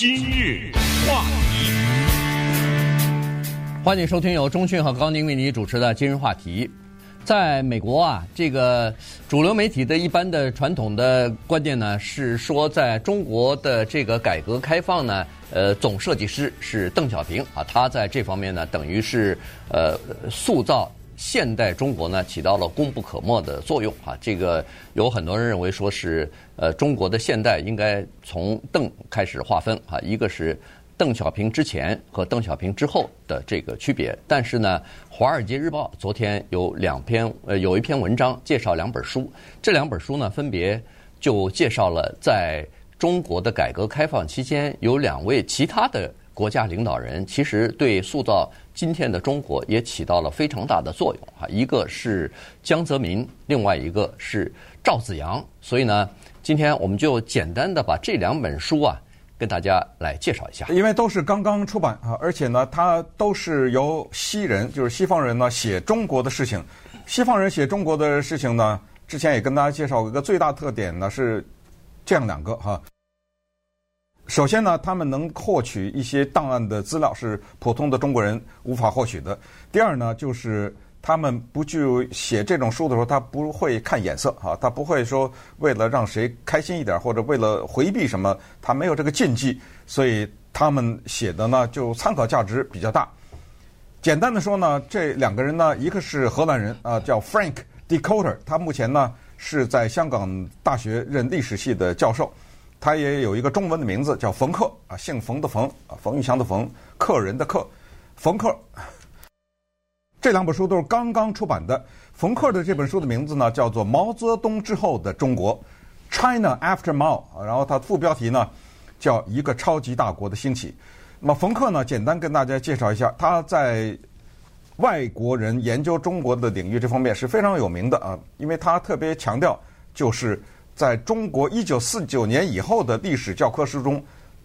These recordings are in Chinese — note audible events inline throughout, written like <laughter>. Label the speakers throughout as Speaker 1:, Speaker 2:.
Speaker 1: 今日话题，
Speaker 2: 欢迎收听由钟讯和高宁为你主持的今日话题。在美国啊，这个主流媒体的一般的传统的观念呢，是说在中国的这个改革开放呢，呃，总设计师是邓小平啊，他在这方面呢，等于是呃塑造现代中国呢，起到了功不可没的作用啊。这个有很多人认为说是呃中国的现代应该从邓开始划分啊，一个是。邓小平之前和邓小平之后的这个区别，但是呢，《华尔街日报》昨天有两篇，呃，有一篇文章介绍两本书，这两本书呢，分别就介绍了在中国的改革开放期间，有两位其他的国家领导人，其实对塑造今天的中国也起到了非常大的作用啊。一个是江泽民，另外一个是赵紫阳。所以呢，今天我们就简单的把这两本书啊。跟大家来介绍一下，
Speaker 3: 因为都是刚刚出版啊，而且呢，它都是由西人，就是西方人呢写中国的事情。西方人写中国的事情呢，之前也跟大家介绍过一个最大特点呢是这样两个哈。首先呢，他们能获取一些档案的资料是普通的中国人无法获取的。第二呢，就是。他们不具有写这种书的时候，他不会看眼色啊，他不会说为了让谁开心一点，或者为了回避什么，他没有这个禁忌，所以他们写的呢就参考价值比较大。简单的说呢，这两个人呢，一个是荷兰人啊，叫 Frank de Kotter，他目前呢是在香港大学任历史系的教授，他也有一个中文的名字叫冯克啊，姓冯的冯啊，冯玉祥的冯，客人的客，冯克。这两本书都是刚刚出版的。冯克的这本书的名字呢，叫做《毛泽东之后的中国》（China After Mao）。然后它副标题呢，叫“一个超级大国的兴起”。那么冯克呢，简单跟大家介绍一下，他在外国人研究中国的领域这方面是非常有名的啊，因为他特别强调，就是在中国一九四九年以后的历史教科书中，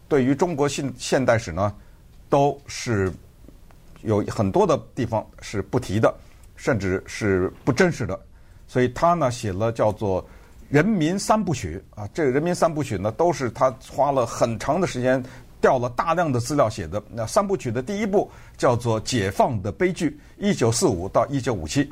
Speaker 3: 对于中国现现代史呢，都是。有很多的地方是不提的，甚至是不真实的，所以他呢写了叫做《人民三部曲》啊，这个《人民三部曲》呢都是他花了很长的时间调了大量的资料写的。那三部曲的第一部叫做《解放的悲剧》，一九四五到一九五七。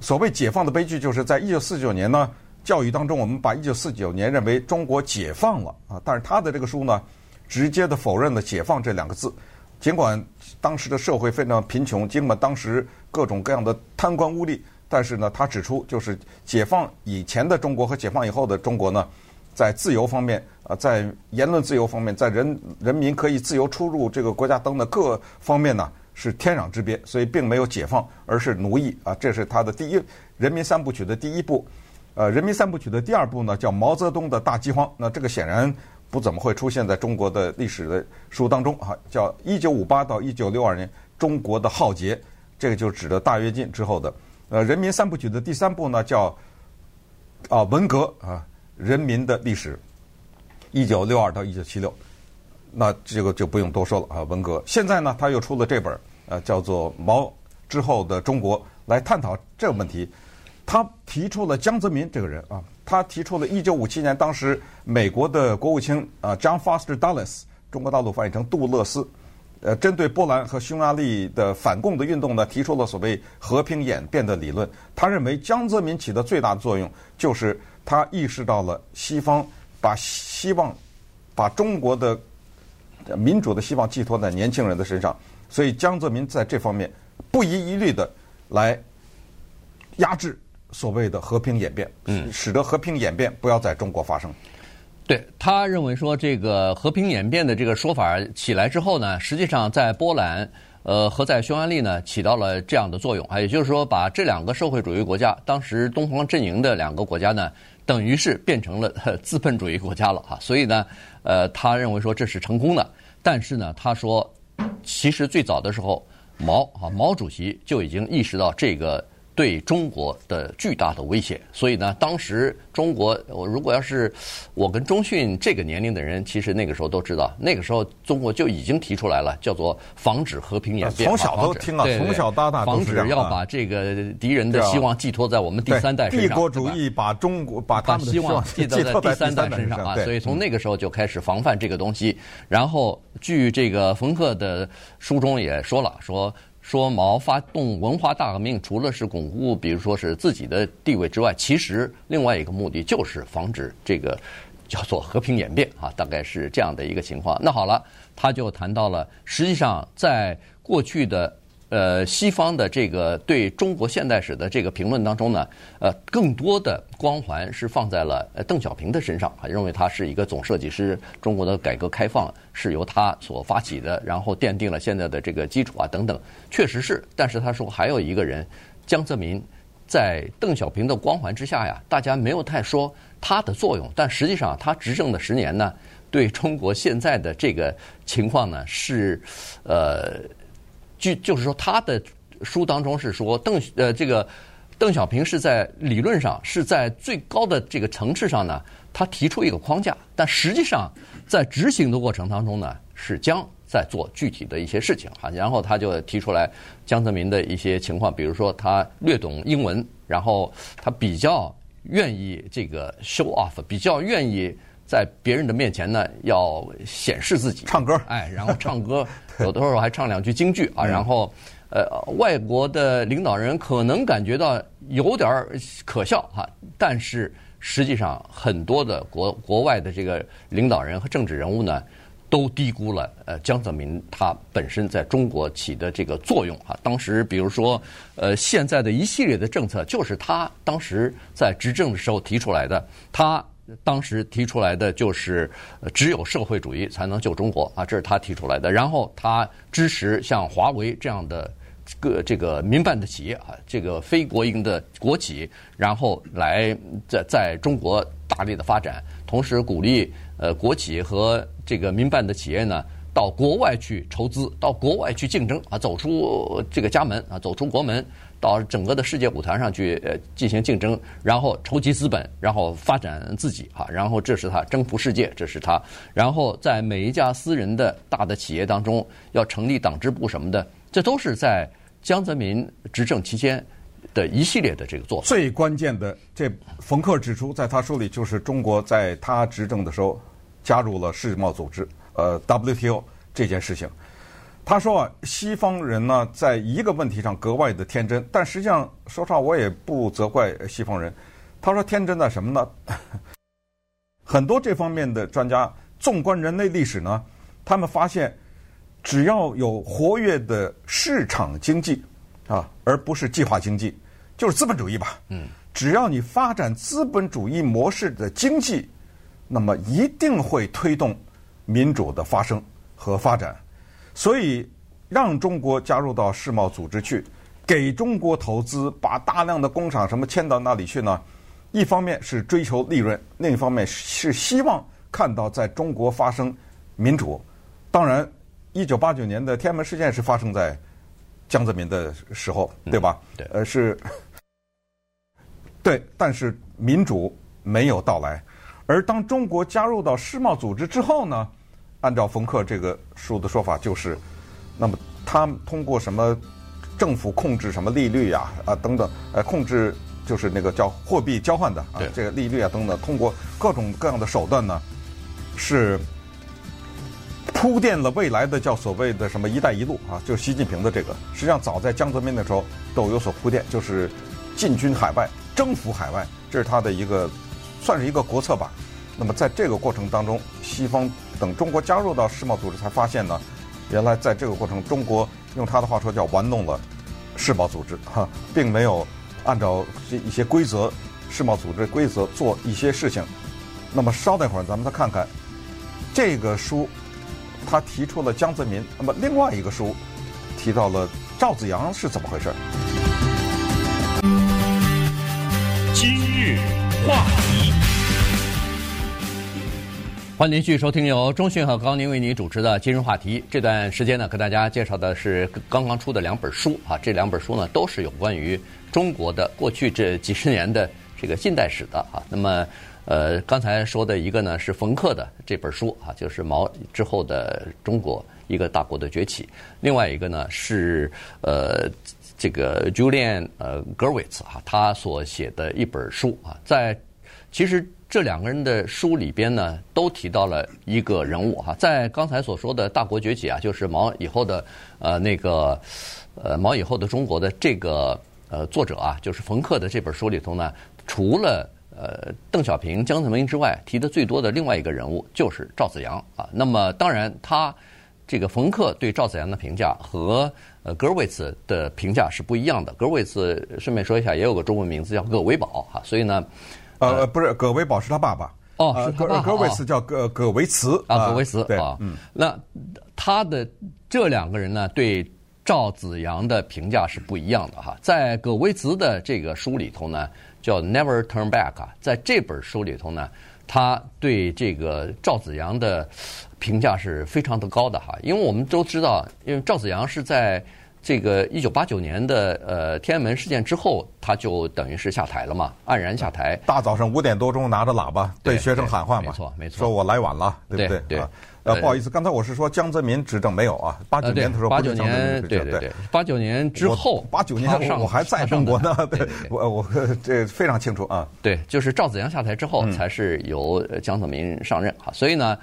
Speaker 3: 所谓解放的悲剧，就是在一九四九年呢，教育当中我们把一九四九年认为中国解放了啊，但是他的这个书呢，直接的否认了“解放”这两个字。尽管当时的社会非常贫穷，尽管当时各种各样的贪官污吏，但是呢，他指出，就是解放以前的中国和解放以后的中国呢，在自由方面啊，在言论自由方面，在人人民可以自由出入这个国家等等各方面呢，是天壤之别，所以并没有解放，而是奴役啊。这是他的第一《人民三部曲》的第一部。呃，《人民三部曲》的第二部呢，叫毛泽东的大饥荒。那这个显然。不怎么会出现在中国的历史的书当中啊，叫一九五八到一九六二年中国的浩劫，这个就指的大跃进之后的。呃，人民三部曲的第三部呢叫啊文革啊人民的历史，一九六二到一九七六，那这个就不用多说了啊文革。现在呢他又出了这本呃叫做毛之后的中国，来探讨这个问题。他提出了江泽民这个人啊。他提出了1957年，当时美国的国务卿啊，John Foster Dulles，中国大陆翻译成杜勒斯，呃，针对波兰和匈牙利的反共的运动呢，提出了所谓和平演变的理论。他认为江泽民起的最大作用，就是他意识到了西方把希望把中国的民主的希望寄托在年轻人的身上，所以江泽民在这方面不遗余力的来压制。所谓的和平演变，嗯，使得和平演变不要在中国发生。
Speaker 2: 对，他认为说，这个和平演变的这个说法起来之后呢，实际上在波兰，呃，和在匈牙利呢，起到了这样的作用。啊，也就是说，把这两个社会主义国家，当时东方阵营的两个国家呢，等于是变成了资本主义国家了哈。所以呢，呃，他认为说这是成功的。但是呢，他说，其实最早的时候，毛啊毛主席就已经意识到这个。对中国的巨大的威胁，所以呢，当时中国，我如果要是我跟中讯这个年龄的人，其实那个时候都知道，那个时候中国就已经提出来了，叫做防止和平演变。
Speaker 3: 从小都听了，从小到大
Speaker 2: 防止要把这个敌人的希望寄托在我们第三代身上。
Speaker 3: 帝国主义把中国把他们的
Speaker 2: 希望寄托在第三代身上啊，所以从那个时候就开始防范这个东西。然后，据这个冯克的书中也说了，说。说毛发动文化大革命，除了是巩固，比如说是自己的地位之外，其实另外一个目的就是防止这个叫做和平演变啊，大概是这样的一个情况。那好了，他就谈到了，实际上在过去的。呃，西方的这个对中国现代史的这个评论当中呢，呃，更多的光环是放在了邓小平的身上，认为他是一个总设计师，中国的改革开放是由他所发起的，然后奠定了现在的这个基础啊等等，确实是。但是他说还有一个人，江泽民，在邓小平的光环之下呀，大家没有太说他的作用，但实际上他执政的十年呢，对中国现在的这个情况呢是，呃。就就是说，他的书当中是说邓呃这个邓小平是在理论上是在最高的这个层次上呢，他提出一个框架，但实际上在执行的过程当中呢，是将在做具体的一些事情哈。然后他就提出来江泽民的一些情况，比如说他略懂英文，然后他比较愿意这个 show off，比较愿意。在别人的面前呢，要显示自己，
Speaker 3: 唱歌，
Speaker 2: 哎，然后唱歌，<laughs> 有的时候还唱两句京剧啊。然后，呃，外国的领导人可能感觉到有点可笑哈，但是实际上很多的国国外的这个领导人和政治人物呢，都低估了呃江泽民他本身在中国起的这个作用哈。当时比如说，呃，现在的一系列的政策就是他当时在执政的时候提出来的，他。当时提出来的就是，只有社会主义才能救中国啊，这是他提出来的。然后他支持像华为这样的个这个民办的企业啊，这个非国营的国企，然后来在在中国大力的发展，同时鼓励呃国企和这个民办的企业呢，到国外去筹资，到国外去竞争啊，走出这个家门啊，走出国门。到整个的世界舞台上去呃进行竞争，然后筹集资本，然后发展自己哈，然后这是他征服世界，这是他，然后在每一家私人的大的企业当中要成立党支部什么的，这都是在江泽民执政期间的一系列的这个做法。
Speaker 3: 最关键的，这冯克指出，在他书里就是中国在他执政的时候加入了世贸组织，呃 WTO 这件事情。他说啊，西方人呢，在一个问题上格外的天真，但实际上，说实话，我也不责怪西方人。他说天真在什么呢？<laughs> 很多这方面的专家，纵观人类历史呢，他们发现，只要有活跃的市场经济啊，而不是计划经济，就是资本主义吧。嗯，只要你发展资本主义模式的经济，那么一定会推动民主的发生和发展。所以，让中国加入到世贸组织去，给中国投资，把大量的工厂什么迁到那里去呢？一方面是追求利润，另一方面是希望看到在中国发生民主。当然，一九八九年的天安门事件是发生在江泽民的时候，对吧？
Speaker 2: 嗯、对，
Speaker 3: 呃，是，对，但是民主没有到来。而当中国加入到世贸组织之后呢？按照冯克这个书的说法，就是，那么他通过什么政府控制什么利率呀啊等等，呃控制就是那个叫货币交换的啊这个利率啊等等，通过各种各样的手段呢，是铺垫了未来的叫所谓的什么“一带一路”啊，就是习近平的这个，实际上早在江泽民的时候都有所铺垫，就是进军海外、征服海外，这是他的一个算是一个国策吧。那么在这个过程当中，西方等中国加入到世贸组织，才发现呢，原来在这个过程，中国用他的话说叫玩弄了世贸组织，哈，并没有按照一些规则，世贸组织规则做一些事情。那么稍等会儿，咱们再看看这个书，他提出了江泽民。那么另外一个书提到了赵子阳是怎么回事？
Speaker 1: 今日话题。
Speaker 2: 欢迎继续收听由中讯和高宁为您主持的今日话题。这段时间呢，跟大家介绍的是刚刚出的两本书啊，这两本书呢都是有关于中国的过去这几十年的这个近代史的啊。那么，呃，刚才说的一个呢是冯克的这本书啊，就是毛之后的中国一个大国的崛起；另外一个呢是呃这个 Julian 呃 Gerwitz 啊，他所写的一本书啊，在其实。这两个人的书里边呢，都提到了一个人物哈，在刚才所说的大国崛起啊，就是毛以后的呃那个呃毛以后的中国的这个呃作者啊，就是冯克的这本书里头呢，除了呃邓小平、江泽民之外，提的最多的另外一个人物就是赵紫阳啊。那么当然，他这个冯克对赵紫阳的评价和呃格尔维茨的评价是不一样的。格尔维茨顺便说一下，也有个中文名字叫葛维宝哈，所以呢。
Speaker 3: 呃，不是，葛维宝是他爸爸。
Speaker 2: 哦，是
Speaker 3: 葛葛维茨叫葛葛维茨
Speaker 2: 啊，葛维茨。
Speaker 3: 对，
Speaker 2: 嗯，那他的这两个人呢，对赵子阳的评价是不一样的哈。在葛维茨的这个书里头呢，叫《Never Turn Back》啊，在这本书里头呢，他对这个赵子阳的评价是非常的高的哈。因为我们都知道，因为赵子阳是在。这个一九八九年的呃天安门事件之后，他就等于是下台了嘛，黯然下台。
Speaker 3: 大早上五点多钟拿着喇叭对学生喊话嘛，
Speaker 2: 没错没错，
Speaker 3: 说我来晚了，对不对？
Speaker 2: 对。
Speaker 3: 呃，不好意思，刚才我是说江泽民执政没有啊，八九年的时候
Speaker 2: 八九年对对对，八九年之后，
Speaker 3: 八九年我还在中国呢，对，我我这非常清楚啊。
Speaker 2: 对，就是赵紫阳下台之后，才是由江泽民上任哈，所以呢，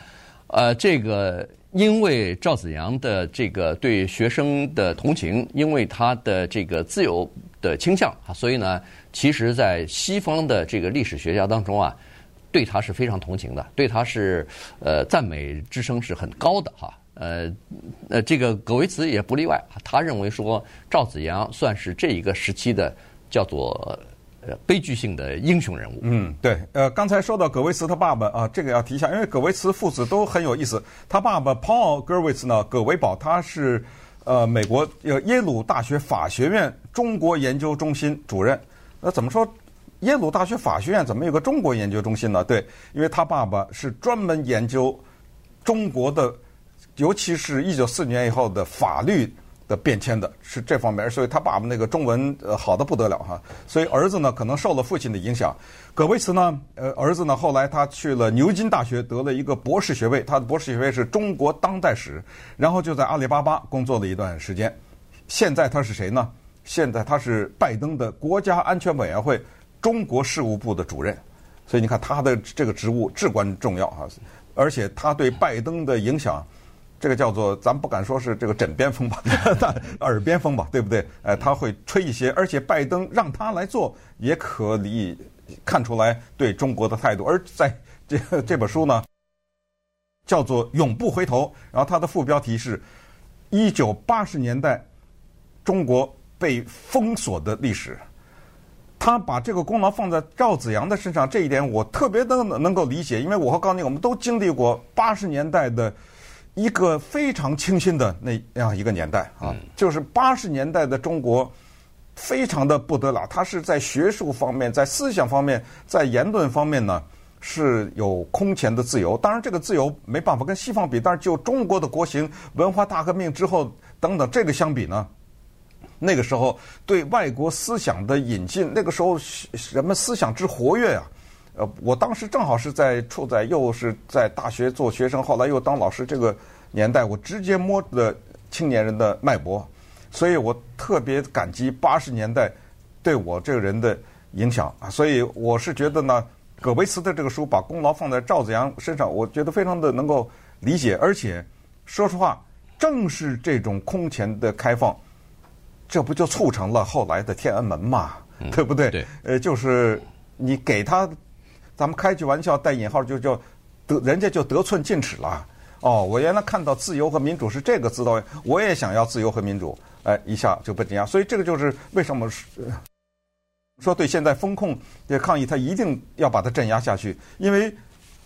Speaker 2: 呃，这个。因为赵紫阳的这个对学生的同情，因为他的这个自由的倾向啊，所以呢，其实，在西方的这个历史学家当中啊，对他是非常同情的，对他是呃赞美之声是很高的哈。呃呃，这个葛维茨也不例外，他认为说赵紫阳算是这一个时期的叫做。呃，悲剧性的英雄人物。
Speaker 3: 嗯，对。呃，刚才说到葛维茨他爸爸啊，这个要提一下，因为葛维茨父子都很有意思。他爸爸 Paul Gerwitz 呢，葛维保，他是呃美国呃耶鲁大学法学院中国研究中心主任。那怎么说？耶鲁大学法学院怎么有个中国研究中心呢？对，因为他爸爸是专门研究中国的，尤其是一九四年以后的法律。的变迁的是这方面，所以他爸爸那个中文呃好的不得了哈，所以儿子呢可能受了父亲的影响。葛维茨呢，呃儿子呢后来他去了牛津大学得了一个博士学位，他的博士学位是中国当代史，然后就在阿里巴巴工作了一段时间。现在他是谁呢？现在他是拜登的国家安全委员会中国事务部的主任，所以你看他的这个职务至关重要哈，而且他对拜登的影响。这个叫做，咱不敢说是这个枕边风吧，<laughs> 但耳边风吧，对不对？呃，他会吹一些，而且拜登让他来做，也可以看出来对中国的态度。而在这这本书呢，叫做《永不回头》，然后它的副标题是“一九八十年代中国被封锁的历史”。他把这个功劳放在赵紫阳的身上，这一点我特别能能够理解，因为我和高宁我们都经历过八十年代的。一个非常清新的那样一个年代啊，就是八十年代的中国，非常的不得了。它是在学术方面、在思想方面、在言论方面呢，是有空前的自由。当然，这个自由没办法跟西方比，但是就中国的国情、文化大革命之后等等这个相比呢，那个时候对外国思想的引进，那个时候人们思想之活跃啊。呃，我当时正好是在处在又是在大学做学生，后来又当老师这个年代，我直接摸的青年人的脉搏，所以我特别感激八十年代对我这个人的影响啊。所以我是觉得呢，葛维茨的这个书把功劳放在赵子阳身上，我觉得非常的能够理解。而且说实话，正是这种空前的开放，这不就促成了后来的天安门嘛，对不对？
Speaker 2: 对。
Speaker 3: 呃，就是你给他。咱们开句玩笑，带引号就叫得人家就得寸进尺了。哦，我原来看到自由和民主是这个滋味，我也想要自由和民主，哎，一下就被镇压。所以这个就是为什么说对现在封控的抗议，他一定要把它镇压下去，因为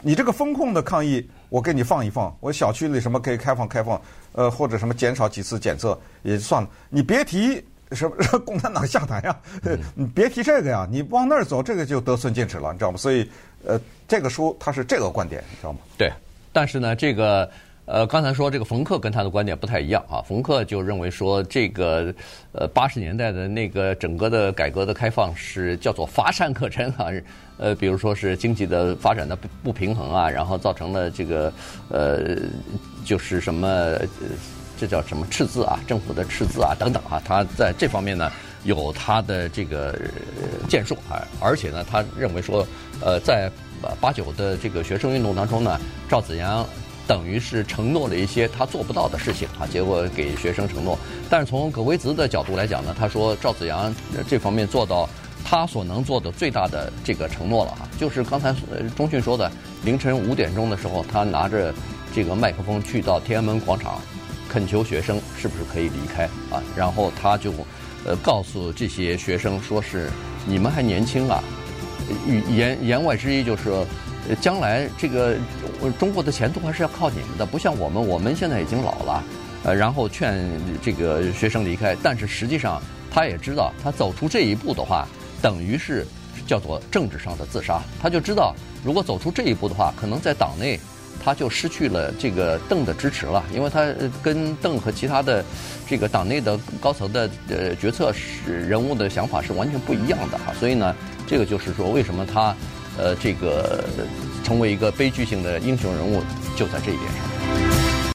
Speaker 3: 你这个封控的抗议，我给你放一放，我小区里什么可以开放开放，呃，或者什么减少几次检测也就算了，你别提。什么 <laughs> 共产党下台呀？<laughs> 你别提这个呀！你往那儿走，这个就得寸进尺了，你知道吗？所以，呃，这个书它是这个观点，你知道吗？
Speaker 2: 对，但是呢，这个。呃，刚才说这个冯克跟他的观点不太一样啊。冯克就认为说，这个呃八十年代的那个整个的改革的开放是叫做乏善可陈啊。呃，比如说是经济的发展的不不平衡啊，然后造成了这个呃就是什么这叫什么赤字啊，政府的赤字啊等等啊。他在这方面呢有他的这个建树啊，而且呢他认为说，呃，在八九的这个学生运动当中呢，赵紫阳。等于是承诺了一些他做不到的事情啊，结果给学生承诺。但是从葛维泽的角度来讲呢，他说赵紫阳这方面做到他所能做的最大的这个承诺了哈，就是刚才钟迅说的，凌晨五点钟的时候，他拿着这个麦克风去到天安门广场，恳求学生是不是可以离开啊，然后他就呃告诉这些学生说是你们还年轻啊，言言外之意就是。将来这个中国的前途还是要靠你们的，不像我们，我们现在已经老了，呃，然后劝这个学生离开。但是实际上，他也知道，他走出这一步的话，等于是叫做政治上的自杀。他就知道，如果走出这一步的话，可能在党内他就失去了这个邓的支持了，因为他跟邓和其他的这个党内的高层的呃决策是人物的想法是完全不一样的哈。所以呢，这个就是说，为什么他。呃，这个成为一个悲剧性的英雄人物，就在这一点上。